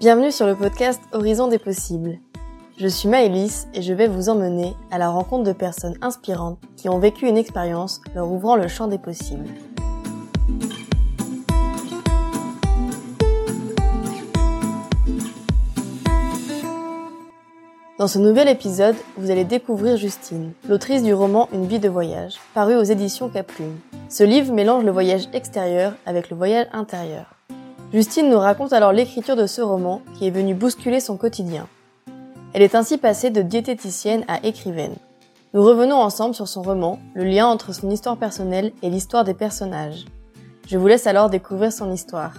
Bienvenue sur le podcast Horizon des possibles. Je suis Maëlys et je vais vous emmener à la rencontre de personnes inspirantes qui ont vécu une expérience leur ouvrant le champ des possibles. Dans ce nouvel épisode, vous allez découvrir Justine, l'autrice du roman Une vie de voyage, paru aux éditions Caplume. Ce livre mélange le voyage extérieur avec le voyage intérieur. Justine nous raconte alors l'écriture de ce roman qui est venu bousculer son quotidien. Elle est ainsi passée de diététicienne à écrivaine. Nous revenons ensemble sur son roman, le lien entre son histoire personnelle et l'histoire des personnages. Je vous laisse alors découvrir son histoire.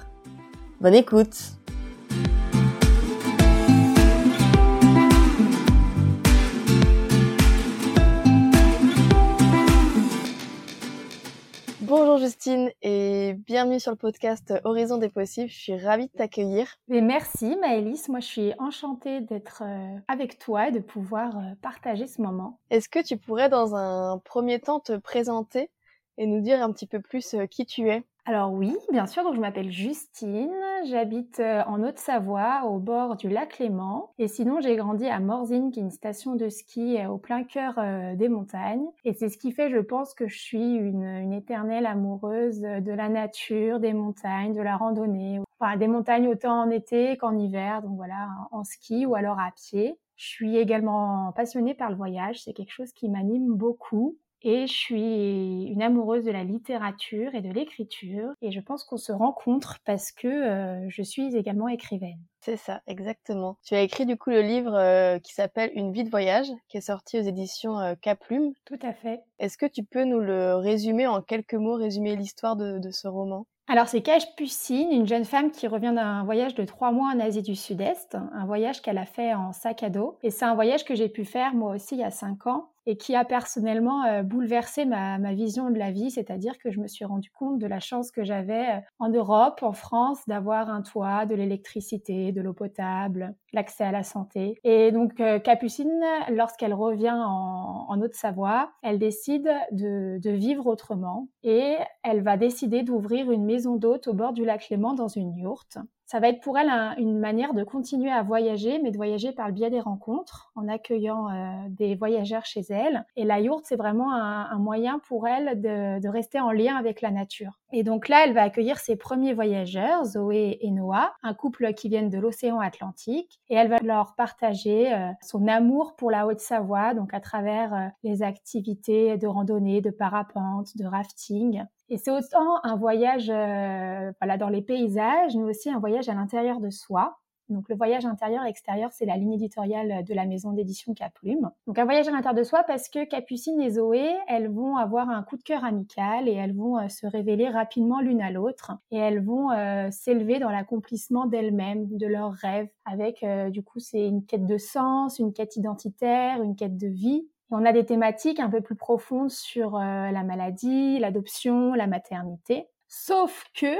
Bonne écoute Bonjour Justine et bienvenue sur le podcast Horizon des possibles. Je suis ravie de t'accueillir. Et merci Maëlys, moi je suis enchantée d'être euh, avec toi et de pouvoir euh, partager ce moment. Est-ce que tu pourrais dans un premier temps te présenter et nous dire un petit peu plus euh, qui tu es? Alors oui, bien sûr, donc je m'appelle Justine, j'habite euh, en Haute-Savoie au bord du lac Léman et sinon j'ai grandi à Morzine qui est une station de ski euh, au plein cœur euh, des montagnes et c'est ce qui fait je pense que je suis une, éternelle amoureuse de la nature, des montagnes, de la randonnée, enfin des montagnes autant en été qu'en hiver, donc voilà, en ski ou alors à pied. Je suis également passionnée par le voyage, c'est quelque chose qui m'anime beaucoup. Et je suis une amoureuse de la littérature et de l'écriture. Et je pense qu'on se rencontre parce que euh, je suis également écrivaine. C'est ça, exactement. Tu as écrit du coup le livre euh, qui s'appelle Une vie de voyage, qui est sorti aux éditions euh, Caplume. Tout à fait. Est-ce que tu peux nous le résumer en quelques mots, résumer l'histoire de, de ce roman? Alors c'est Pucine, une jeune femme qui revient d'un voyage de trois mois en Asie du Sud-Est, un voyage qu'elle a fait en sac à dos. Et c'est un voyage que j'ai pu faire moi aussi il y a cinq ans et qui a personnellement euh, bouleversé ma, vision de la vie, c'est-à-dire que je me suis rendu compte de la chance que j'avais euh, en Europe, en France, d'avoir un toit, de l'électricité, de l'eau potable, l'accès à la santé. Et donc euh, Capucine, lorsqu'elle revient en, Haute-Savoie, elle décide de, de, vivre autrement et elle va décider d'ouvrir une maison d'hôte au bord du lac Léman dans une yourte ça va être pour elle une manière de continuer à voyager, mais de voyager par le biais des rencontres, en accueillant euh, des voyageurs chez elle. Et la yourte, c'est vraiment un, moyen pour elle de, rester en lien avec la nature. Et donc là, elle va accueillir ses premiers voyageurs, Zoé et Noah, un couple qui viennent de l'océan Atlantique, et elle va leur partager euh, son amour pour la Haute-Savoie, donc à travers euh, les activités de randonnée, de parapente, de rafting. Et c'est autant un voyage euh, voilà, dans les paysages, mais aussi un voyage à l'intérieur de soi. Donc le voyage intérieur-extérieur, c'est la ligne éditoriale de la maison d'édition Caplume. Donc un voyage à l'intérieur de soi parce que Capucine et Zoé, elles vont avoir un coup de cœur amical et elles vont euh, se révéler rapidement l'une à l'autre et elles vont euh, s'élever dans l'accomplissement d'elles-mêmes, de leurs rêves. Avec du coup c'est une quête de sens, une quête identitaire, une quête de vie on a des thématiques un peu plus profondes sur euh, la maladie, l'adoption, la maternité. Sauf que,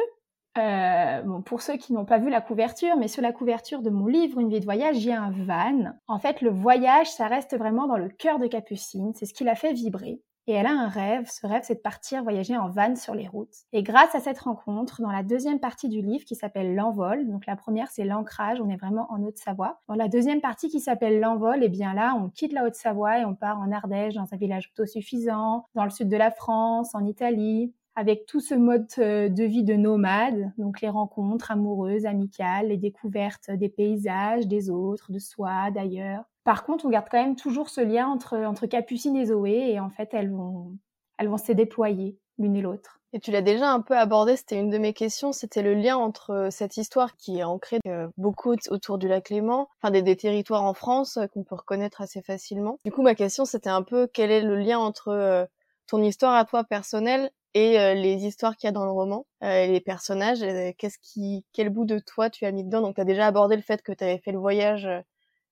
euh, bon, pour ceux qui n'ont pas vu la couverture, mais sur la couverture de mon livre Une vie de voyage, il y a un van. En fait, le voyage, ça reste vraiment dans le cœur de Capucine. C'est ce qui l'a fait vibrer. Et elle a un rêve, ce rêve c'est de partir voyager en van sur les routes. Et grâce à cette rencontre, dans la deuxième partie du livre qui s'appelle L'envol, donc la première c'est l'ancrage, on est vraiment en Haute-Savoie. Dans la deuxième partie qui s'appelle L'envol, et eh bien là on quitte la Haute-Savoie et on part en Ardèche, dans un village autosuffisant, dans le sud de la France, en Italie, avec tout ce mode euh, de vie de nomade, donc les rencontres amoureuses, amicales, les découvertes des paysages, des autres, de soi, d'ailleurs. Par contre, on garde quand même toujours ce lien entre, entre Capucine et Zoé, et en fait, elles vont, elles vont se déployer l'une et l'autre. Et tu l'as déjà un peu abordé, c'était une de mes questions, c'était le lien entre euh, cette histoire qui est ancrée euh, beaucoup autour du lac Léman, enfin des, territoires en France qu'on peut reconnaître assez facilement. Du coup, ma question c'était un peu quel est le lien entre ton histoire à toi personnelle et les histoires qu'il y a dans le roman, les personnages, qu'est-ce qui, quel bout de toi tu as mis dedans? Donc tu as déjà abordé le fait que tu avais fait le voyage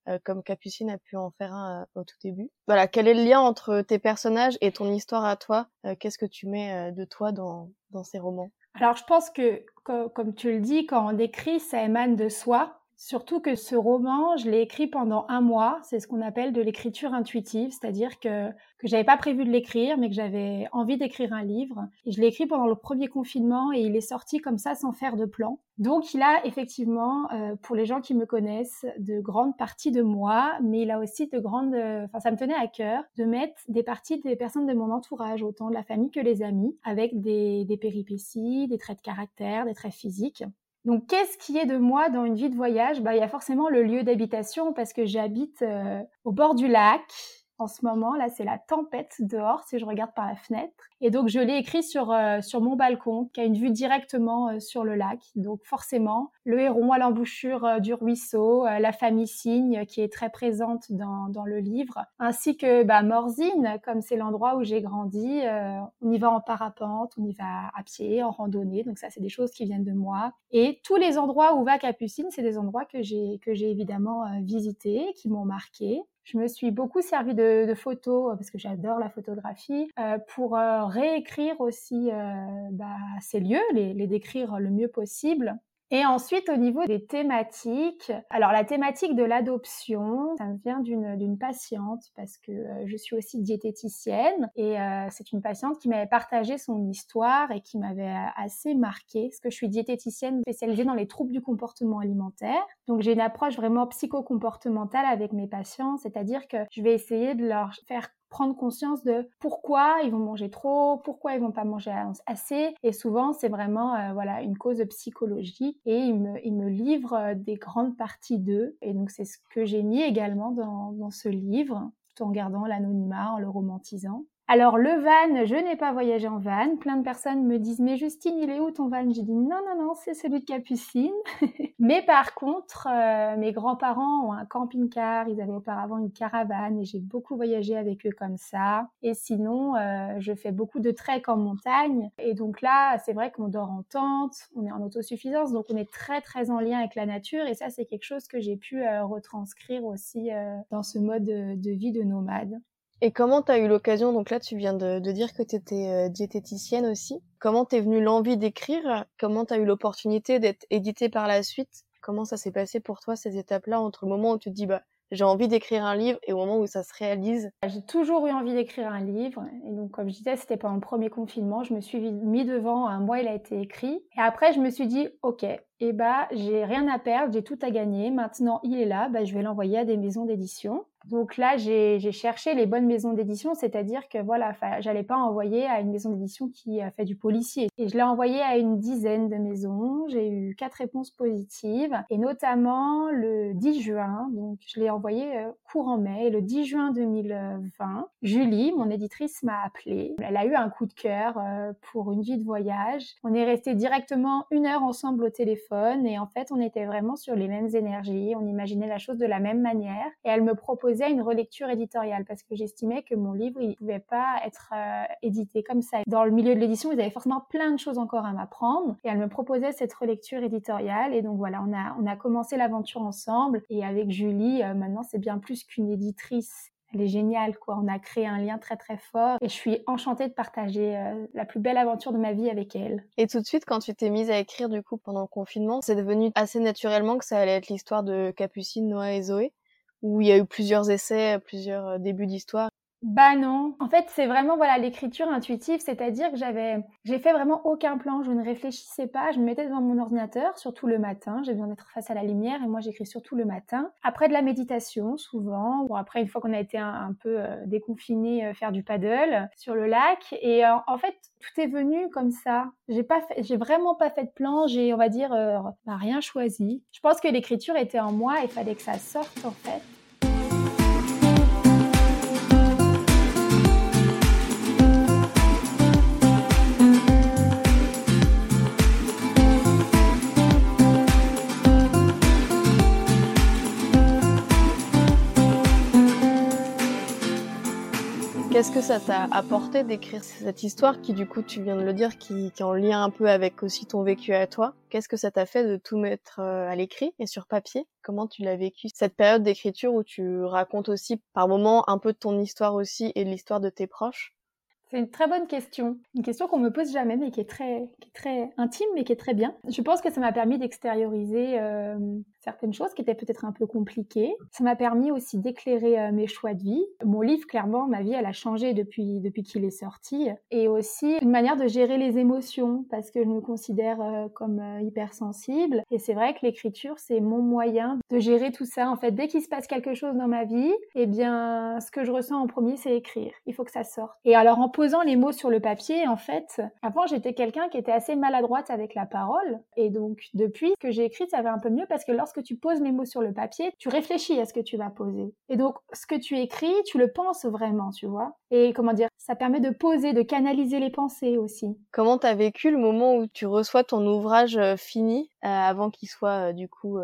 euh, comme Capucine a pu en faire un euh, au tout début. Voilà, quel est le lien entre tes personnages et ton histoire à toi euh, Qu'est-ce que tu mets de toi dans, dans ces romans? Alors je pense que, comme tu le dis, quand on écrit, ça émane de soi. Surtout que ce roman, je l'ai écrit pendant un mois. C'est ce qu'on appelle de l'écriture intuitive, c'est-à-dire que que j'avais pas prévu de l'écrire, mais que j'avais envie d'écrire un livre. Et je l'ai écrit pendant le premier confinement et il est sorti comme ça sans faire de plan. Donc il a effectivement, euh, pour les gens qui me connaissent, de grandes parties de moi, mais il a aussi de grandes... Enfin, ça me tenait à cœur de mettre des parties des personnes de mon entourage, autant de la famille que les amis, avec des, des péripéties, des traits de caractère, des traits physiques. Donc, qu'est-ce qui est de moi dans une vie de voyage? Bah, Il y a forcément le lieu d'habitation parce que j'habite euh, au bord du lac, en ce moment. Là, c'est la tempête dehors si je regarde par la fenêtre. Et donc, je l'ai écrit sur, euh, sur mon balcon, qui a une vue directement euh, sur le lac. Donc, forcément, le héron à l'embouchure euh, du ruisseau, la famille cygne qui est très présente dans, dans le livre, ainsi que bah, Morzine, comme c'est l'endroit où j'ai grandi. on y va en parapente, on y va à pied, en randonnée. Donc, ça, c'est des choses qui viennent de moi. Et tous les endroits où va Capucine, c'est des endroits que j'ai que j'ai évidemment visités, qui m'ont marqué. Je me suis beaucoup servi de, photos parce que j'adore la photographie euh, pour euh, réécrire aussi euh, bah, ces lieux, les, les décrire le mieux possible. Et ensuite, au niveau des thématiques, alors la thématique de l'adoption, ça me vient d'une patiente parce que euh, je suis aussi diététicienne et euh, c'est une patiente qui m'avait partagé son histoire et qui m'avait euh, assez marqué parce que je suis diététicienne spécialisée dans les troubles du comportement alimentaire. Donc j'ai une approche vraiment psychocomportementale avec mes patients, c'est-à-dire que je vais essayer de leur faire prendre conscience de pourquoi ils vont manger trop, pourquoi ils vont pas manger assez. Et souvent, c'est vraiment euh, voilà une cause psychologique et ils me, ils me livrent euh, des grandes parties d'eux. Et donc, c'est ce que j'ai mis également dans, dans ce livre, tout en gardant l'anonymat, en le romantisant. Alors le van, je n'ai pas voyagé en van. Plein de personnes me disent mais Justine, il est où ton van? J'ai dit non non non, c'est celui de Capucine. mais par contre, euh, mes grands-parents ont un camping-car. Ils avaient auparavant une caravane et j'ai beaucoup voyagé avec eux comme ça. Et sinon, euh, je fais beaucoup de trek en montagne. Et donc là, c'est vrai qu'on dort en tente, on est en autosuffisance, donc on est très très en lien avec la nature. Et ça, c'est quelque chose que j'ai pu euh, retranscrire aussi dans ce mode de vie de nomade. Et comment tu as eu l'occasion, donc là tu viens de, dire que tu étais euh, diététicienne aussi, comment t'es venue l'envie d'écrire? Comment tu as eu l'opportunité d'être éditée par la suite? Comment ça s'est passé pour toi ces étapes-là entre le moment où tu te dis bah j'ai envie d'écrire un livre et au moment où ça se réalise? J'ai toujours eu envie d'écrire un livre et donc comme je disais c'était pendant le premier confinement, je me suis mis devant un mois il a été écrit. Et après je me suis dit OK, et bah j'ai rien à perdre, j'ai tout à gagner. Maintenant, il est là, bah, je vais l'envoyer à des maisons d'édition. Donc là, j'ai cherché les bonnes maisons d'édition, c'est-à-dire que voilà, j'allais pas envoyer à une maison d'édition qui a fait du policier. Et je l'ai envoyé à une dizaine de maisons. J'ai eu quatre réponses positives, et notamment le 10 juin. Donc je l'ai envoyé euh, courant mai. Et le 10 juin 2020, Julie, mon éditrice, m'a appelée. Elle a eu un coup de cœur euh, pour une vie de voyage. On est resté directement une heure ensemble au téléphone, et en fait, on était vraiment sur les mêmes énergies. On imaginait la chose de la même manière. Et elle me proposait une relecture éditoriale parce que j'estimais que mon livre, il pouvait pas être euh, édité comme ça. Dans le milieu de l'édition, ils avaient forcément plein de choses encore à m'apprendre et elle me proposait cette relecture éditoriale et donc voilà, on a, on a commencé l'aventure ensemble et avec Julie, euh, maintenant c'est bien plus qu'une éditrice. Elle est géniale, quoi. On a créé un lien très très fort et je suis enchantée de partager euh, la plus belle aventure de ma vie avec elle. Et tout de suite, quand tu t'es mise à écrire du coup pendant le confinement, c'est devenu assez naturellement que ça allait être l'histoire de Capucine, Noah et Zoé où il y a eu plusieurs essais, plusieurs euh, débuts d'histoire bah non. En fait, c'est vraiment voilà l'écriture intuitive, c'est-à-dire que j'avais, j'ai fait vraiment aucun plan, je ne réfléchissais pas, je me mettais devant mon ordinateur, surtout le matin. J'ai besoin d'être face à la lumière et moi j'écris surtout le matin. Après de la méditation, souvent. Bon après une fois qu'on a été un, peu euh, déconfiné, euh, faire du paddle sur le lac. Et euh, en fait, tout est venu comme ça. J'ai pas, j'ai vraiment pas fait de plan. J'ai, on va dire, bah, rien choisi. Je pense que l'écriture était en moi et fallait que ça sorte en fait. Qu'est-ce que ça t'a apporté d'écrire cette histoire qui, du coup, tu viens de le dire, qui, est en lien un peu avec aussi ton vécu à toi? Qu'est-ce que ça t'a fait de tout mettre euh, à l'écrit et sur papier? Comment tu l'as vécu cette période d'écriture où tu racontes aussi par moments un peu de ton histoire aussi et de l'histoire de tes proches? C'est une très bonne question. Une question qu'on me pose jamais, mais qui est très, qui est très intime, mais qui est très bien. Je pense que ça m'a permis d'extérioriser euh, certaines choses qui étaient peut-être un peu compliquées. Ça m'a permis aussi d'éclairer euh, mes choix de vie. Mon livre, clairement, ma vie, elle a changé depuis, depuis qu'il est sorti. Et aussi une manière de gérer les émotions parce que je me considère euh, comme euh, hypersensible. Et c'est vrai que l'écriture, c'est mon moyen de gérer tout ça. En fait, dès qu'il se passe quelque chose dans ma vie, eh bien, ce que je ressens en premier, c'est écrire. Il faut que ça sorte. Et alors, en posant les mots sur le papier, en fait, avant, j'étais quelqu'un qui était assez maladroite avec la parole. Et donc, depuis que j'ai écrit, ça va un peu mieux parce que lorsque tu poses les mots sur le papier, tu réfléchis à ce que tu vas poser. Et donc, ce que tu écris, tu le penses vraiment, tu vois. Et comment dire, ça permet de poser, de canaliser les pensées aussi. Comment t'as vécu le moment où tu reçois ton ouvrage euh, fini euh, avant qu'il soit euh, du coup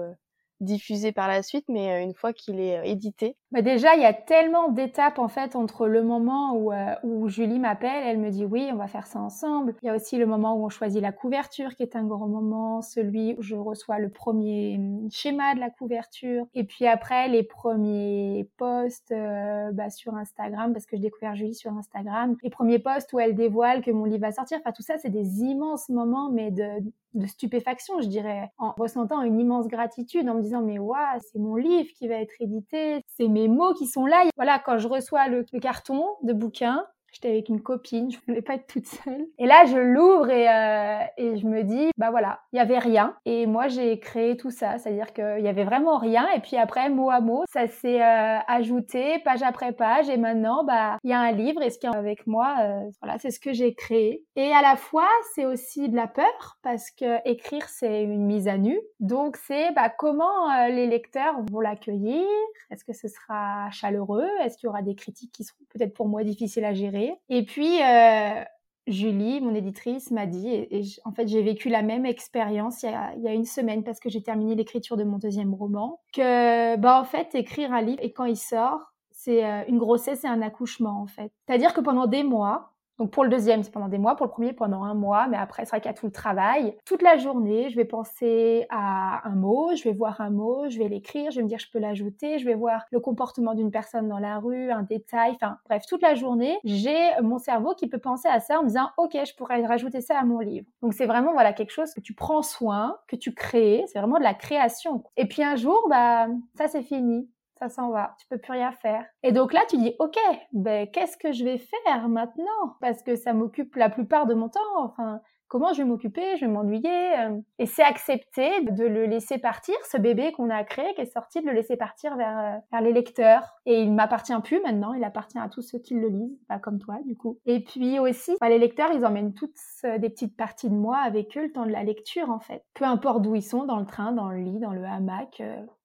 diffusé par la suite, mais une fois qu'il est édité bah déjà, il y a tellement d'étapes en fait entre le moment où, euh, où Julie m'appelle, elle me dit oui, on va faire ça ensemble. Il y a aussi le moment où on choisit la couverture, qui est un grand moment, celui où je reçois le premier hum, schéma de la couverture, et puis après les premiers posts euh, bah, sur Instagram, parce que je découvert Julie sur Instagram, les premiers posts où elle dévoile que mon livre va sortir. Enfin, tout ça, c'est des immenses moments, mais de, de stupéfaction, je dirais, en ressentant une immense gratitude, en me disant mais waouh, c'est mon livre qui va être édité, c'est mes mots qui sont là. Voilà, quand je reçois le, le carton de bouquin, J'étais avec une copine, je voulais pas être toute seule. Et là, je l'ouvre et, euh, et je me dis, bah voilà, il y avait rien. Et moi, j'ai créé tout ça, c'est-à-dire qu'il y avait vraiment rien. Et puis après, mot à mot, ça s'est euh, ajouté page après page. Et maintenant, bah, il y a un livre. Et ce qui est avec moi, euh, voilà, c'est ce que j'ai créé. Et à la fois, c'est aussi de la peur parce que écrire, c'est une mise à nu. Donc, c'est bah, comment euh, les lecteurs vont l'accueillir? Est-ce que ce sera chaleureux? Est-ce qu'il y aura des critiques qui seront peut-être pour moi difficiles à gérer? Et puis, euh, Julie, mon éditrice, m'a dit, et, en fait j'ai vécu la même expérience il, y a une semaine parce que j'ai terminé l'écriture de mon deuxième roman, que bah en fait écrire un livre et quand il sort, c'est euh, une grossesse et un accouchement en fait. C'est-à-dire que pendant des mois, donc pour le deuxième, c'est pendant des mois, pour le premier, pendant un mois, mais après, c'est vrai qu'il y a tout le travail. Toute la journée, je vais penser à un mot, je vais voir un mot, je vais l'écrire, je vais me dire je peux l'ajouter, je vais voir le comportement d'une personne dans la rue, un détail, enfin bref, toute la journée, j'ai mon cerveau qui peut penser à ça en me disant ok, je pourrais rajouter ça à mon livre. Donc c'est vraiment voilà quelque chose que tu prends soin, que tu crées, c'est vraiment de la création. Et puis un jour, bah ça c'est fini ça s'en va, tu peux plus rien faire. Et donc là, tu dis, ok, ben qu'est-ce que je vais faire maintenant? Parce que ça m'occupe la plupart de mon temps. Enfin, comment je vais m'occuper? Je vais m'ennuyer. Euh. Et c'est accepter de le laisser partir, ce bébé qu'on a créé, qui est sorti, de le laisser partir vers, euh, vers les lecteurs. Et il m'appartient plus maintenant, il appartient à tous ceux qui le lisent, pas comme toi du coup. Et puis aussi, bah, les lecteurs, ils emmènent toutes euh, des petites parties de moi avec eux le temps de la lecture en fait. Peu importe d'où ils sont, dans le train, dans le lit, dans le hamac.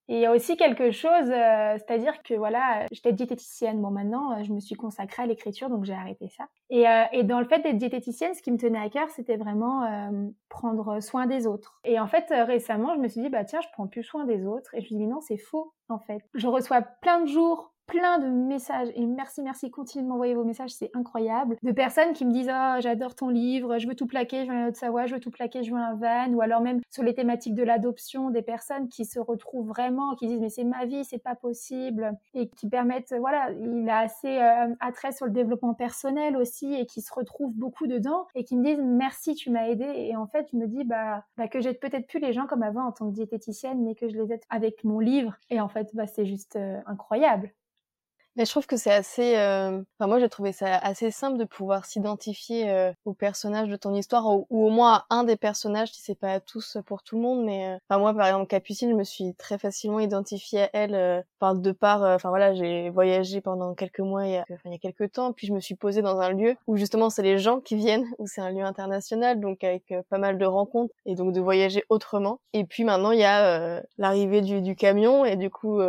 Et il y a aussi quelque chose, euh, c'est-à-dire que voilà, j'étais diététicienne. Bon, maintenant, euh, je me suis consacrée à l'écriture, donc j'ai arrêté ça. Et, euh, et, dans le fait d'être diététicienne, ce qui me tenait à cœur, c'était vraiment prendre soin des autres. Et en fait, récemment, je me suis dit, bah tiens, je prends plus soin des autres. Et je me dis, non, c'est faux, en fait. Je reçois plein de jours plein de messages et merci, merci, continuez de m'envoyer vos messages, c'est incroyable. De personnes qui me disent oh, j'adore ton livre, je veux tout plaquer, je veux un Haute-Savoie, je veux tout plaquer, je veux un van, ou alors même sur les thématiques de l'adoption, des personnes qui se retrouvent vraiment, qui disent mais c'est ma vie, c'est pas possible, et qui permettent, voilà, il a assez euh, attrait sur le développement personnel aussi, et qui se retrouvent beaucoup dedans, et qui me disent merci, tu m'as aidé, et en fait je me dis bah, bah que j'aide peut-être plus les gens comme avant en tant que diététicienne, mais que je les aide avec mon livre, et en fait bah, c'est juste euh, incroyable. Mais je trouve que c'est assez. Euh... Enfin, moi, j'ai trouvé ça assez simple de pouvoir s'identifier euh, au personnage de ton histoire, ou, au moins à un des personnages, si c'est pas à tous pour tout le monde. Mais euh, enfin, moi, par exemple, Capucine, je me suis très facilement identifiée à elle. Euh, enfin, de part, enfin voilà, j'ai voyagé pendant quelques mois, il y a, il y a quelques temps, puis je me suis posée dans un lieu où justement c'est les gens qui viennent, où c'est un lieu international, donc avec pas mal de rencontres et donc de voyager autrement. Et puis maintenant, il y a l'arrivée du, du camion et du coup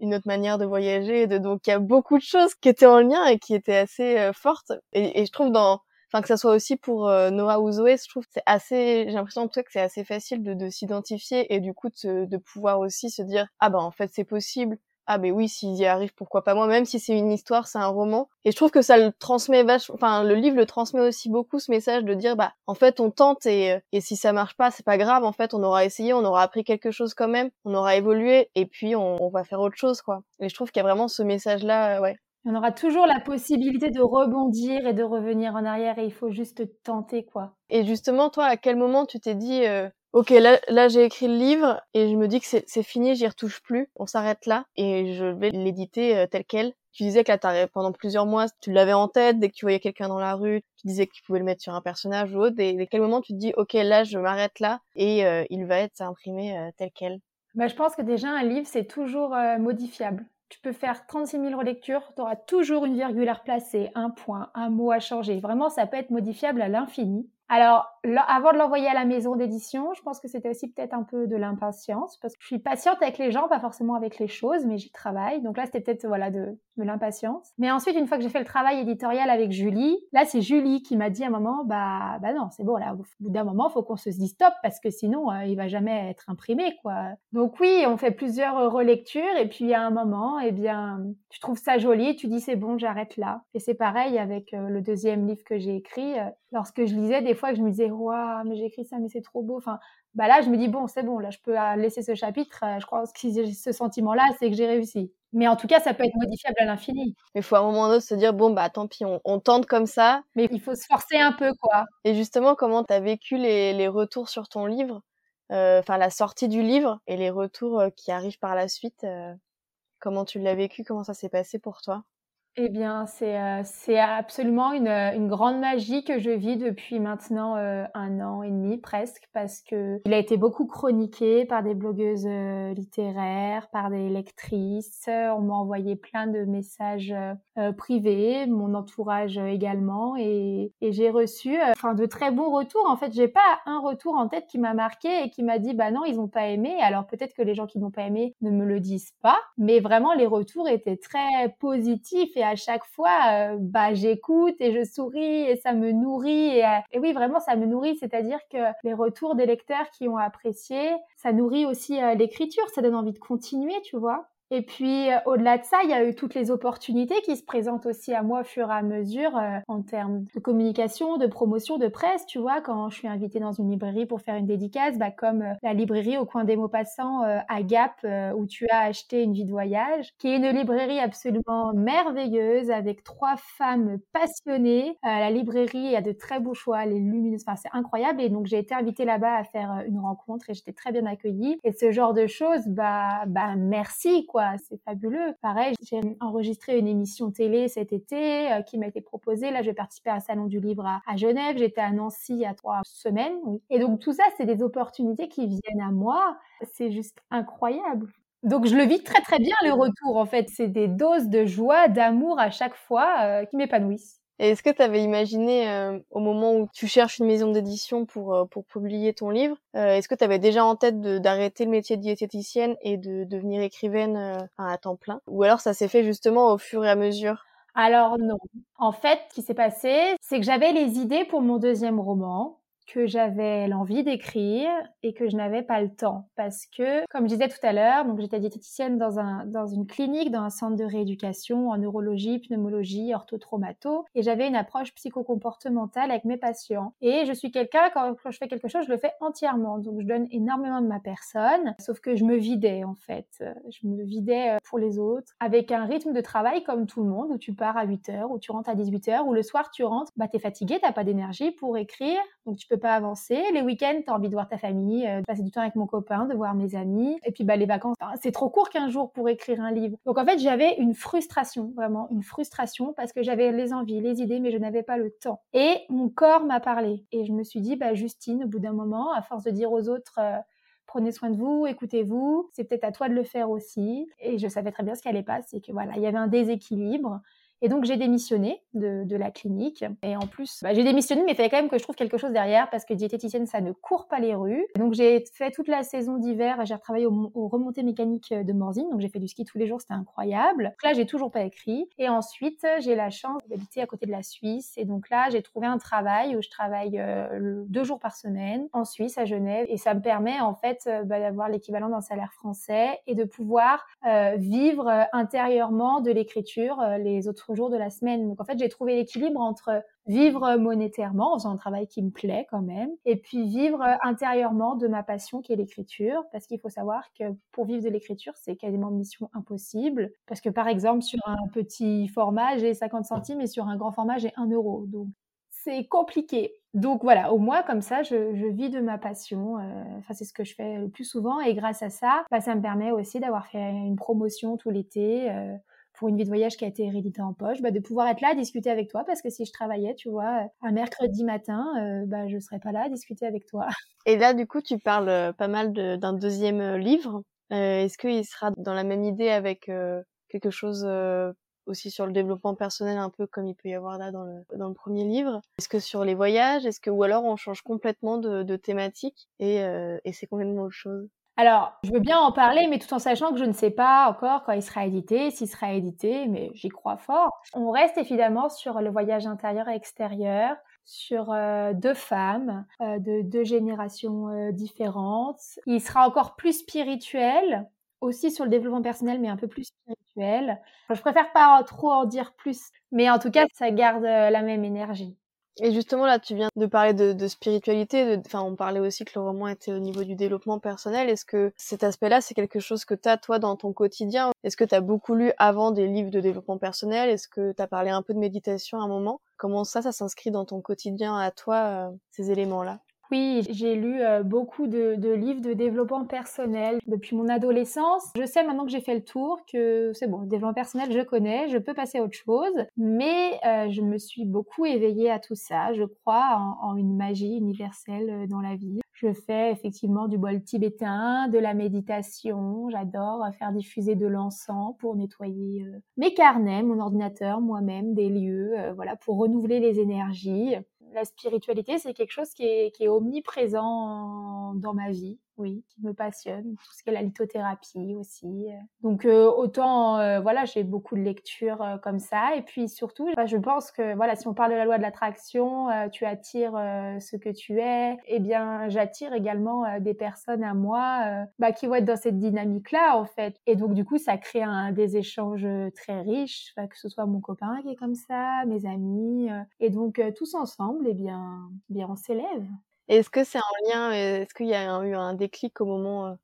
une autre manière de voyager. De, donc il y a beaucoup de choses qui étaient en lien et qui étaient assez euh, fortes. Et, je trouve dans, enfin que ça soit aussi pour euh, Noah ou Zoé, je trouve c'est assez, j'ai l'impression que c'est assez facile de, de s'identifier et du coup de, de pouvoir aussi se dire ah ben en fait c'est possible ah ben oui s'il y arrive pourquoi pas moi? Même si c'est une histoire c'est un roman. Et je trouve que ça le transmet vachement enfin le livre le transmet aussi beaucoup ce message de dire bah en fait on tente et euh, et si ça marche pas c'est pas grave. En fait on aura essayé on aura appris quelque chose quand même on aura évolué et puis on, on va faire autre chose quoi. Et je trouve qu'il y a vraiment ce message là euh, ouais. On aura toujours la possibilité de rebondir et de revenir en arrière et il faut juste tenter quoi. Et justement, toi, à quel moment tu t'es dit, euh, ok, là, là j'ai écrit le livre et je me dis que c'est fini, j'y retouche plus, on s'arrête là et je vais l'éditer euh, tel quel. Tu disais que là, pendant plusieurs mois, tu l'avais en tête, dès que tu voyais quelqu'un dans la rue, tu disais que tu pouvais le mettre sur un personnage ou autre, et dès quel moment tu te dis, ok, là, je m'arrête là et euh, il va être imprimé euh, tel quel? Bah, Je pense que déjà, un livre, c'est toujours modifiable. Tu peux faire 36 000 relectures, tu auras toujours une virgule à replacer, un point, un mot à changer. Vraiment, ça peut être modifiable à l'infini. Alors, avant de l'envoyer à la maison d'édition, je pense que c'était aussi peut-être un peu de l'impatience, parce que je suis patiente avec les gens, pas forcément avec les choses, mais j'y travaille. Donc là, c'était peut-être voilà de, l'impatience. Mais ensuite, une fois que j'ai fait le travail éditorial avec Julie, là, c'est Julie qui m'a dit à un moment, bah, bah non, c'est bon, là, au bout d'un moment, faut qu'on se dise stop, parce que sinon, euh, il va jamais être imprimé, quoi. Donc oui, on fait plusieurs relectures, et puis à un moment, eh bien, tu trouves ça joli, tu dis c'est bon, j'arrête là. Et c'est pareil avec euh, le deuxième livre que j'ai écrit. Euh, lorsque je lisais, des fois, je me disais, waouh, mais j'ai écrit ça, mais c'est trop beau. Enfin, bah là, je me dis, bon, c'est bon, là, je peux euh, laisser ce chapitre. Je crois que si j'ai ce sentiment-là, c'est que j'ai réussi. Mais en tout cas, ça peut être modifiable à l'infini. Mais il faut à un moment autre se dire, bon, bah tant pis, on, tente comme ça. Mais il faut se forcer un peu, quoi. Et justement, comment tu as vécu les, les, retours sur ton livre Enfin, la sortie du livre et les retours qui arrivent par la suite Comment tu l'as vécu? Comment ça s'est passé pour toi? Eh bien, c'est euh, absolument une, une, grande magie que je vis depuis maintenant euh, un an et demi presque, parce que il a été beaucoup chroniqué par des blogueuses euh, littéraires, par des lectrices. On m'a envoyé plein de messages privés, mon entourage également, et, et j'ai reçu, enfin, de très bons retours. En fait, j'ai pas un retour en tête qui m'a marqué et qui m'a dit, bah non, ils ont pas aimé. Alors peut-être que les gens qui n'ont pas aimé ne me le disent pas, mais vraiment les retours étaient très positifs et à chaque fois, euh, bah, j'écoute et je souris et ça me nourrit. Euh, et, oui, vraiment, ça me nourrit. C'est-à-dire que les retours des lecteurs qui ont apprécié, ça nourrit aussi euh, l'écriture. Ça donne envie de continuer, tu vois. Et puis, euh, au-delà de ça, il y a eu toutes les opportunités qui se présentent aussi à moi au fur et à mesure euh, en termes de communication, de promotion, de presse. Tu vois, quand je suis invitée dans une librairie pour faire une dédicace, bah, comme euh, la librairie au coin des mots passants à Gap, où tu as acheté une vie de voyage, qui est une librairie absolument merveilleuse avec trois femmes passionnées. la librairie a de très beaux choix, les lumineuses, enfin, c'est incroyable. Et donc, j'ai été invitée là-bas à faire une rencontre et j'étais très bien accueillie. Et ce genre de choses, bah, bah, merci, quoi c'est fabuleux. Pareil, j'ai enregistré une émission télé cet été euh, qui m'a été proposée. Là, je vais participer à un salon du livre à, Genève. J'étais à Nancy il y a trois semaines. Et donc tout ça, c'est des opportunités qui viennent à moi. C'est juste incroyable. Donc je le vis très très bien le retour en fait. C'est des doses de joie, d'amour à chaque fois euh, qui m'épanouissent est-ce que tu avais imaginé euh, au moment où tu cherches une maison d'édition pour euh, pour publier ton livre, euh, est-ce que tu avais déjà en tête d'arrêter le métier de diététicienne et de devenir écrivaine à temps plein? Ou alors ça s'est fait justement au fur et à mesure? Alors non. En fait, ce qui s'est passé, c'est que j'avais les idées pour mon deuxième roman que j'avais l'envie d'écrire et que je n'avais pas le temps. Parce que, comme je disais tout à l'heure, donc j'étais diététicienne dans un dans une clinique, dans un centre de rééducation en neurologie, pneumologie, orthotraumato et j'avais une approche psychocomportementale avec mes patients. Et je suis quelqu'un quand, je fais quelque chose, je le fais entièrement, donc je donne énormément de ma personne, sauf que je me vidais en fait, je me vidais euh, pour les autres avec un rythme de travail comme tout le monde où tu pars à 8 heures, où tu rentres à 18 heures, où le soir tu rentres, bah t'es fatigué, t'as pas d'énergie pour écrire, donc tu peux pas avancer. Les week-ends, tu as envie de voir ta famille, euh, de passer du temps avec mon copain, de voir mes amis. Et puis bah, les vacances, c'est trop court qu'un jour pour écrire un livre. Donc en fait, j'avais une frustration, vraiment une frustration parce que j'avais les envies, les idées, mais je n'avais pas le temps. Et mon corps m'a parlé. Et je me suis dit, bah, Justine, au bout d'un moment, à force de dire aux autres, euh, prenez soin de vous, écoutez-vous, c'est peut-être à toi de le faire aussi. Et je savais très bien ce qui allait pas, c'est que voilà, il y avait un déséquilibre. Et donc j'ai démissionné de, de, la clinique. Et en plus, bah, j'ai démissionné, mais il fallait quand même que je trouve quelque chose derrière parce que diététicienne, ça ne court pas les rues. Donc j'ai fait toute la saison d'hiver. J'ai retravaillé aux au remontées mécaniques de Morzine. Donc j'ai fait du ski tous les jours, c'était incroyable. Donc là, j'ai toujours pas écrit. Et ensuite, j'ai la chance d'habiter à côté de la Suisse. Et donc là, j'ai trouvé un travail où je travaille euh, deux jours par semaine en Suisse, à Genève. Et ça me permet en fait euh, bah, d'avoir l'équivalent d'un salaire français et de pouvoir euh, vivre intérieurement de l'écriture les autres jours de la semaine. Donc en fait, j'ai trouvé l'équilibre entre vivre monétairement en faisant un travail qui me plaît quand même, et puis vivre intérieurement de ma passion qui est l'écriture, parce qu'il faut savoir que pour vivre de l'écriture, c'est quasiment mission impossible, parce que par exemple, sur un petit format, j'ai 50 centimes et sur un grand format, j'ai 1 euro. Donc c'est compliqué. Donc voilà, au moins comme ça, je, je vis de ma passion. Euh, enfin, c'est ce que je fais le plus souvent. Et grâce à ça, bah, ça me permet aussi d'avoir fait une promotion tout l'été. Euh, pour une vie de voyage qui a été héréditée en poche, bah, de pouvoir être là à discuter avec toi parce que si je travaillais, tu vois, un mercredi matin, euh, bah, je serais pas là à discuter avec toi. Et là, du coup, tu parles euh, pas mal d'un deuxième euh, livre. Euh, Est-ce qu'il sera dans la même idée avec euh, quelque chose aussi sur le développement personnel, un peu comme il peut y avoir là dans le, premier livre? Est-ce que sur les voyages Est-ce que ou alors on change complètement de, thématique et c'est complètement autre chose? Alors, je veux bien en parler, mais tout en sachant que je ne sais pas encore quand il sera édité, s'il sera édité, mais j'y crois fort. On reste évidemment sur le voyage intérieur et extérieur, sur euh, deux femmes euh, de deux générations euh, différentes. Il sera encore plus spirituel, aussi sur le développement personnel, mais un peu plus spirituel. je préfère pas trop en dire plus, mais en tout cas, ça garde la même énergie. Et justement, là, tu viens de parler de, spiritualité. Enfin, on parlait aussi que le roman était au niveau du développement personnel. Est-ce que cet aspect-là, c'est quelque chose que tu as, toi, dans ton quotidien? Est-ce que tu as beaucoup lu avant des livres de développement personnel? Est-ce que tu as parlé un peu de méditation à un moment? Comment ça, ça s'inscrit dans ton quotidien à toi, euh, ces éléments-là? Oui, j'ai lu euh, beaucoup de, de, livres de développement personnel depuis mon adolescence. Je sais maintenant que j'ai fait le tour, que c'est bon, le développement personnel, je connais, je peux passer à autre chose. Mais euh, je me suis beaucoup éveillée à tout ça. Je crois en, en une magie universelle euh, dans la vie. Je fais effectivement du bol tibétain, de la méditation. J'adore faire diffuser de l'encens pour nettoyer mes carnets, mon ordinateur, moi-même, des lieux, voilà, pour renouveler les énergies la spiritualité, c'est quelque chose qui est, omniprésent dans ma vie oui, qui me passionne, tout ce qui est la lithothérapie aussi. Donc euh, autant, euh, voilà, j'ai beaucoup de lectures euh, comme ça. Et puis surtout, bah, je pense que, voilà, si on parle de la loi de l'attraction, tu attires ce que tu es. Eh bien, j'attire également des personnes à moi bah, qui vont être dans cette dynamique-là, en fait. Et donc, du coup, ça crée un, des échanges très riches, que ce soit mon copain qui est comme ça, mes amis. et donc, tous ensemble, eh bien, eh bien on s'élève. Est-ce que c'est en lien, euh, est-ce qu'il y a eu un déclic au moment, euh,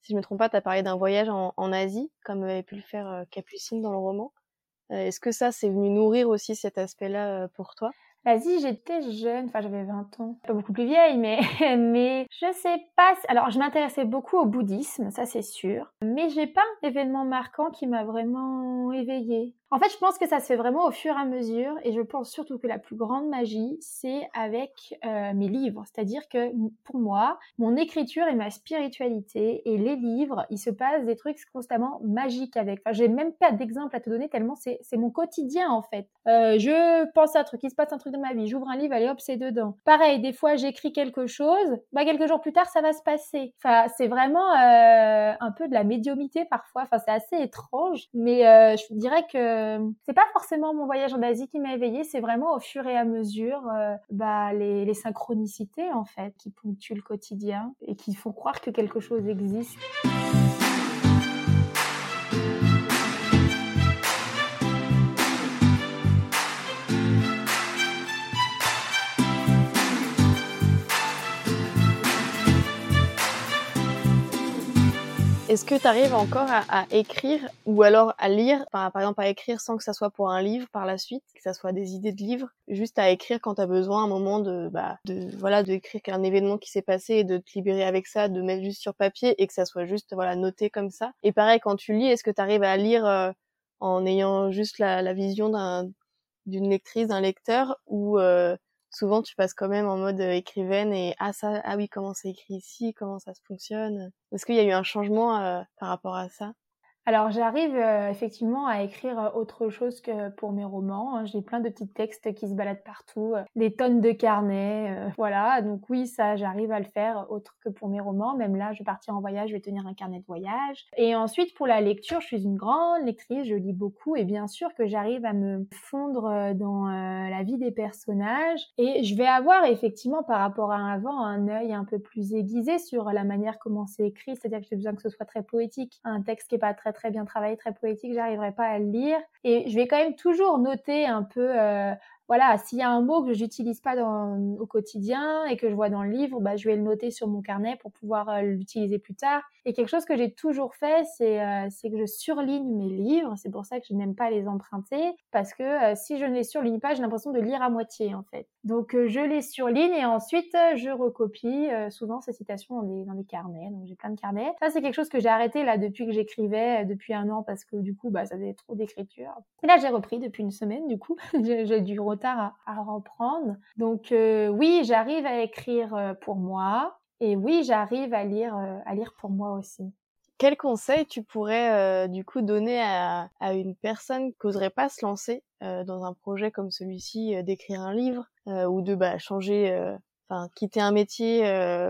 si je me trompe pas, tu as parlé d'un voyage en, Asie, comme avait pu le faire euh, Capucine dans le roman. Est-ce que ça, c'est venu nourrir aussi cet aspect-là pour toi? L'Asie, j'étais jeune, enfin j'avais 20 ans, pas beaucoup plus vieille, mais mais je sais pas. Alors je m'intéressais beaucoup au bouddhisme, ça c'est sûr, mais j'ai pas un événement marquant qui m'a vraiment éveillée. En fait, je pense que ça se fait vraiment au fur et à mesure, et je pense surtout que la plus grande magie, c'est avec euh, mes livres. C'est-à-dire que pour moi, mon écriture et ma spiritualité et les livres, il se passe des trucs constamment magiques avec. Enfin, j'ai même pas d'exemple à te donner tellement c'est mon quotidien en fait. Euh, je pense à un truc, il se passe un truc dans ma vie, j'ouvre un livre, allez hop, c'est dedans. Pareil, des fois j'écris quelque chose, bah quelques jours plus tard ça va se passer. Enfin, c'est vraiment euh, un peu de la médiumité parfois. Enfin, c'est assez étrange, mais euh, je dirais que euh, c'est pas forcément mon voyage en Asie qui m'a éveillée, c'est vraiment au fur et à mesure euh, bah, les, les, synchronicités en fait qui ponctuent le quotidien et qui font croire que quelque chose existe. Est-ce que tu arrives encore à, écrire ou alors à lire, par, exemple à écrire sans que ça soit pour un livre par la suite, que ça soit des idées de livres, juste à écrire quand tu as besoin un moment de, bah, de voilà, d'écrire qu'un événement qui s'est passé et de te libérer avec ça, de mettre juste sur papier et que ça soit juste voilà noté comme ça? Et pareil quand tu lis, est-ce que tu arrives à lire euh, en ayant juste la, la vision d'un d'une lectrice, d'un lecteur ou euh, souvent tu passes quand même en mode euh, écrivaine et ah ça ah oui comment c'est écrit ici comment ça se fonctionne? Est-ce qu'il y a eu un changement euh, par rapport à ça? Alors j'arrive euh, effectivement à écrire euh, autre chose que pour mes romans. Hein. J'ai plein de petits textes qui se baladent partout, euh, des tonnes de carnets, voilà. Donc oui, ça j'arrive à le faire autre que pour mes romans. Même là, je vais partir en voyage, je vais tenir un carnet de voyage. Et ensuite pour la lecture, je suis une grande lectrice, je lis beaucoup et bien sûr que j'arrive à me fondre dans la vie des personnages. Et je vais avoir effectivement par rapport à avant un œil un peu plus aiguisé sur la manière comment c'est écrit, c'est-à-dire que j'ai besoin que ce soit très poétique, un texte qui est pas très très bien travaillé, très poétique, j'arriverai pas à le lire. Et je vais quand même toujours noter un peu euh, voilà, s'il y a un mot que je n'utilise pas au quotidien et que je vois dans le livre, bah, je vais le noter sur mon carnet pour pouvoir euh, l'utiliser plus tard. Et quelque chose que j'ai toujours fait, c'est euh, que je surligne mes livres. C'est pour ça que je n'aime pas les emprunter parce que euh, si je ne les surligne pas, j'ai l'impression de lire à moitié en fait. Donc je les surligne et ensuite je recopie souvent ces citations dans des, dans des carnets. Donc j'ai plein de carnets. Ça c'est quelque chose que j'ai arrêté là depuis que j'écrivais depuis un an parce que du coup bah ça faisait trop d'écriture. Et là j'ai repris depuis une semaine du coup. j'ai dû à, reprendre. Donc euh, oui, j'arrive à écrire euh, pour moi et oui, j'arrive à lire, euh, à lire pour moi aussi. Quel conseil tu pourrais du coup donner à, une personne qui n'oserait pas se lancer dans un projet comme celui-ci, d'écrire un livre ou de bah, changer, enfin quitter un métier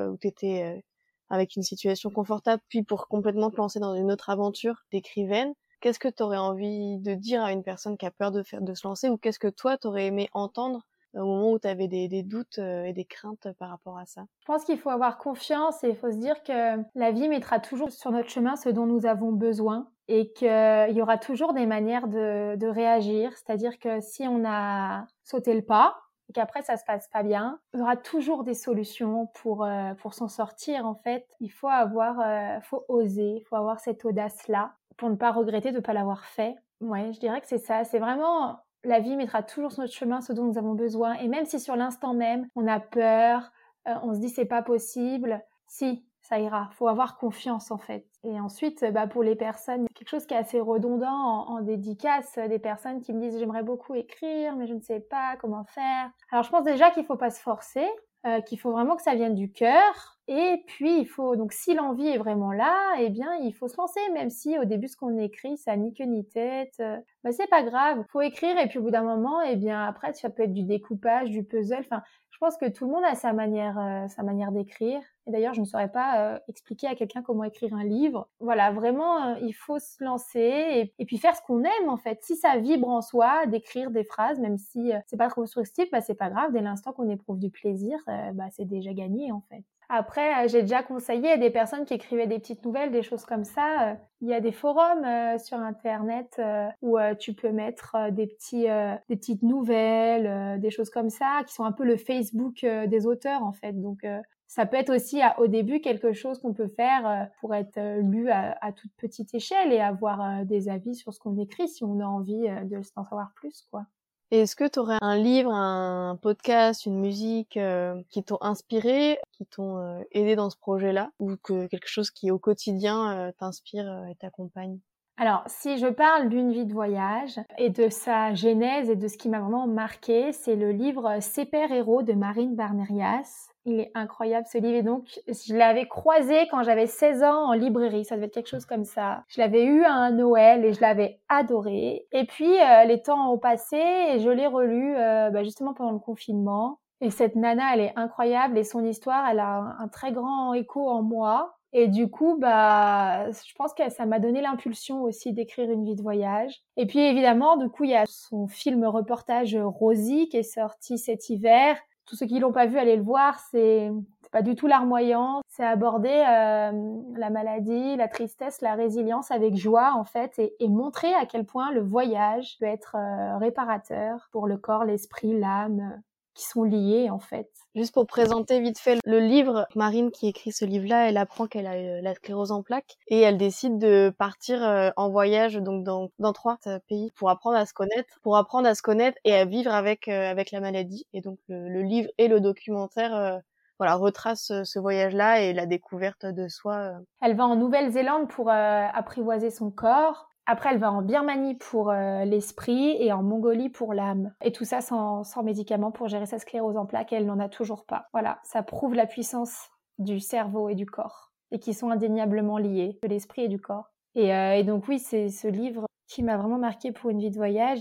où tu étais avec une situation confortable, puis pour complètement te lancer dans une autre aventure d'écrivaine? Qu'est-ce que tu aurais envie de dire à une personne qui a peur de, se lancer ou qu'est-ce que toi, tu aurais aimé entendre au moment où tu avais des, doutes euh, et des craintes par rapport à ça? Je pense qu'il faut avoir confiance et il faut se dire que la vie mettra toujours sur notre chemin ce dont nous avons besoin et qu'il y aura toujours des manières de, réagir. C'est-à-dire que si on a sauté le pas, et qu'après ça se passe pas bien, il y aura toujours des solutions pour euh, s'en sortir en fait. Il faut avoir, euh, faut oser, il faut avoir cette audace là pour ne pas regretter de ne pas l'avoir fait. Ouais, je dirais que c'est ça. C'est vraiment la vie mettra toujours sur notre chemin ce dont nous avons besoin. Et même si sur l'instant même on a peur, euh, on se dit c'est pas possible, si ça ira. Faut avoir confiance en fait. Et ensuite, bah, pour les personnes, quelque chose qui est assez redondant en, en dédicace, des personnes qui me disent j'aimerais beaucoup écrire, mais je ne sais pas comment faire. Alors je pense déjà qu'il faut pas se forcer. Euh, qu'il faut vraiment que ça vienne du cœur. Et puis, il faut, donc, si l'envie est vraiment là, eh bien, il faut se lancer, même si au début, ce qu'on écrit, ça ni queue ni tête. Euh, bah, c'est pas grave. Faut écrire, et puis au bout d'un moment, eh bien, après, ça peut être du découpage, du puzzle. Enfin, je pense que tout le monde a sa manière, euh, sa manière d'écrire. Et d'ailleurs, je ne saurais pas euh, expliquer à quelqu'un comment écrire un livre. Voilà, vraiment, euh, il faut se lancer et, puis faire ce qu'on aime en fait. Si ça vibre en soi, d'écrire des phrases, même si c'est pas trop constructif, bah c'est pas grave. Dès l'instant qu'on éprouve du plaisir, bah c'est déjà gagné en fait. Après, j'ai déjà conseillé à des personnes qui écrivaient des petites nouvelles, des choses comme ça. Il y a des forums sur Internet où tu peux mettre des, petits, des petites nouvelles, des choses comme ça, qui sont un peu le Facebook des auteurs en fait. Donc, ça peut être aussi au début quelque chose qu'on peut faire pour être lu à, toute petite échelle et avoir des avis sur ce qu'on écrit si on a envie de d'en savoir plus, quoi. Est-ce que tu aurais un livre, un podcast, une musique euh, qui t'ont inspiré, qui t'ont euh, aidé dans ce projet-là, ou que quelque chose qui au quotidien euh, t'inspire et t'accompagne? Alors, si je parle d'une vie de voyage et de sa genèse et de ce qui m'a vraiment marqué, c'est le livre Ces pères héros de Marine Barnerias. Il est incroyable ce livre et donc je l'avais croisé quand j'avais 16 ans en librairie, ça devait être quelque chose comme ça. Je l'avais eu à un Noël et je l'avais adoré. Et puis euh, les temps ont passé et je l'ai relu euh, bah, justement pendant le confinement. Et cette nana, elle est incroyable et son histoire, elle a un très grand écho en moi. Et du coup, bah, je pense que ça m'a donné l'impulsion aussi d'écrire une vie de voyage. Et puis évidemment, du coup, il y a son film reportage Rosie qui est sorti cet hiver. Tous ceux qui l'ont pas vu, allez le voir. C'est pas du tout larmoyant. C'est aborder euh, la maladie, la tristesse, la résilience avec joie en fait, et, montrer à quel point le voyage peut être euh, réparateur pour le corps, l'esprit, l'âme, qui sont liés en fait. Juste pour présenter vite fait le livre, Marine qui écrit ce livre-là, elle apprend qu'elle a euh, la sclérose en plaques et elle décide de partir euh, en voyage donc dans, dans trois euh, pays pour apprendre à se connaître, pour apprendre à se connaître et à vivre avec avec la maladie. Et donc le, livre et le documentaire voilà, retrace ce voyage-là et la découverte de soi. Elle va en Nouvelle-Zélande pour apprivoiser son corps. Après, elle va en Birmanie pour euh, l'esprit et en Mongolie pour l'âme. Et tout ça sans, sans médicaments pour gérer sa sclérose en plaques. Elle n'en a toujours pas. Voilà, ça prouve la puissance du cerveau et du corps. Et qui sont indéniablement liés, de l'esprit et du corps. Et, euh, et donc oui, c'est ce livre qui m'a vraiment marqué pour une vie de voyage.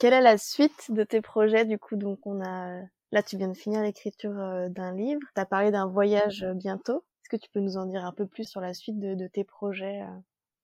Quelle est la suite de tes projets du coup? Donc on a là tu viens de finir l'écriture euh, d'un livre. Tu as parlé d'un voyage bientôt. Est-ce que tu peux nous en dire un peu plus sur la suite de tes projets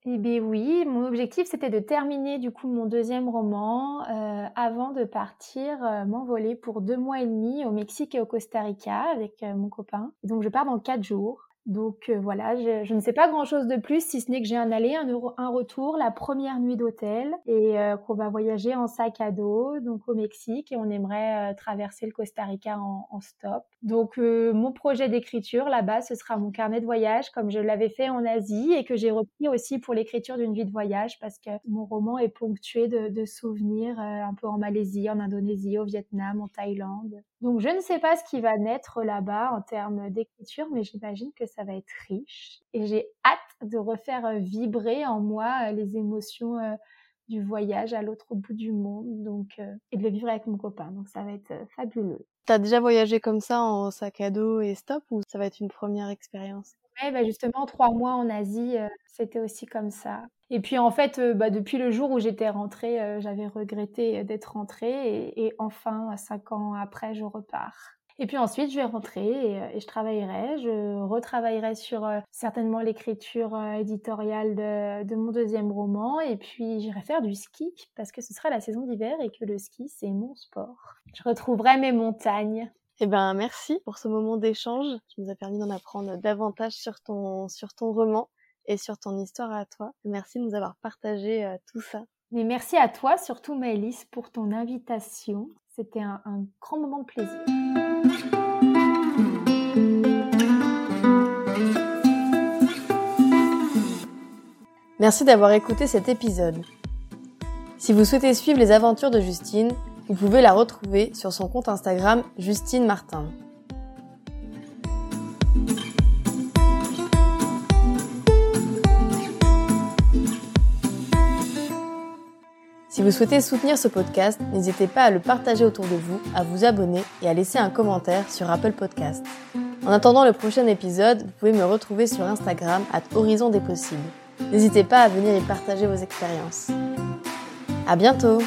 eh bien oui, mon objectif c'était de terminer du coup mon deuxième roman euh, avant de partir euh, m'envoler pour deux mois et demi au Mexique et au Costa Rica avec euh, mon copain. Donc je pars dans quatre jours. Donc euh, voilà, je, ne sais pas grand-chose de plus, si ce n'est que j'ai un aller, un, un, retour, la première nuit d'hôtel, et euh, qu'on va voyager en sac à dos, donc au Mexique, et on aimerait euh, traverser le Costa Rica en, en stop. Donc mon projet d'écriture là-bas, ce sera mon carnet de voyage, comme je l'avais fait en Asie, et que j'ai repris aussi pour l'écriture d'une vie de voyage, parce que mon roman est ponctué de, de souvenirs un peu en Malaisie, en Indonésie, au Vietnam, en Thaïlande. Donc je ne sais pas ce qui va naître là-bas en termes d'écriture, mais j'imagine que ça va être riche. Et j'ai hâte de refaire euh, vibrer en moi euh, les émotions euh, du voyage à l'autre bout du monde, donc et de le vivre avec mon copain. Donc ça va être fabuleux. T'as déjà voyagé comme ça en sac à dos et stop ou ça va être une première expérience? Ouais, bah justement, trois mois en Asie, c'était aussi comme ça. Et puis en fait, bah, depuis le jour où j'étais rentrée, j'avais regretté d'être rentrée et, et, enfin, cinq ans après, je repars. Et puis ensuite, je vais rentrer et, je travaillerai. Je retravaillerai sur certainement l'écriture éditoriale de, de, mon deuxième roman. Et puis j'irai faire du ski parce que ce sera la saison d'hiver et que le ski, c'est mon sport. Je retrouverai mes montagnes. Eh ben, merci pour ce moment d'échange qui nous a permis d'en apprendre davantage sur ton, sur ton roman et sur ton histoire à toi. Merci de nous avoir partagé euh, tout ça. Mais merci à toi, surtout Maëlys, pour ton invitation. C'était un, un grand moment de plaisir. Merci d'avoir écouté cet épisode. Si vous souhaitez suivre les aventures de Justine, vous pouvez la retrouver sur son compte Instagram Justine Martin. Vous souhaitez soutenir ce podcast, n'hésitez pas à le partager autour de vous, à vous abonner et à laisser un commentaire sur Apple Podcast. En attendant le prochain épisode, vous pouvez me retrouver sur Instagram à Horizon des possibles. N'hésitez pas à venir y partager vos expériences. À bientôt!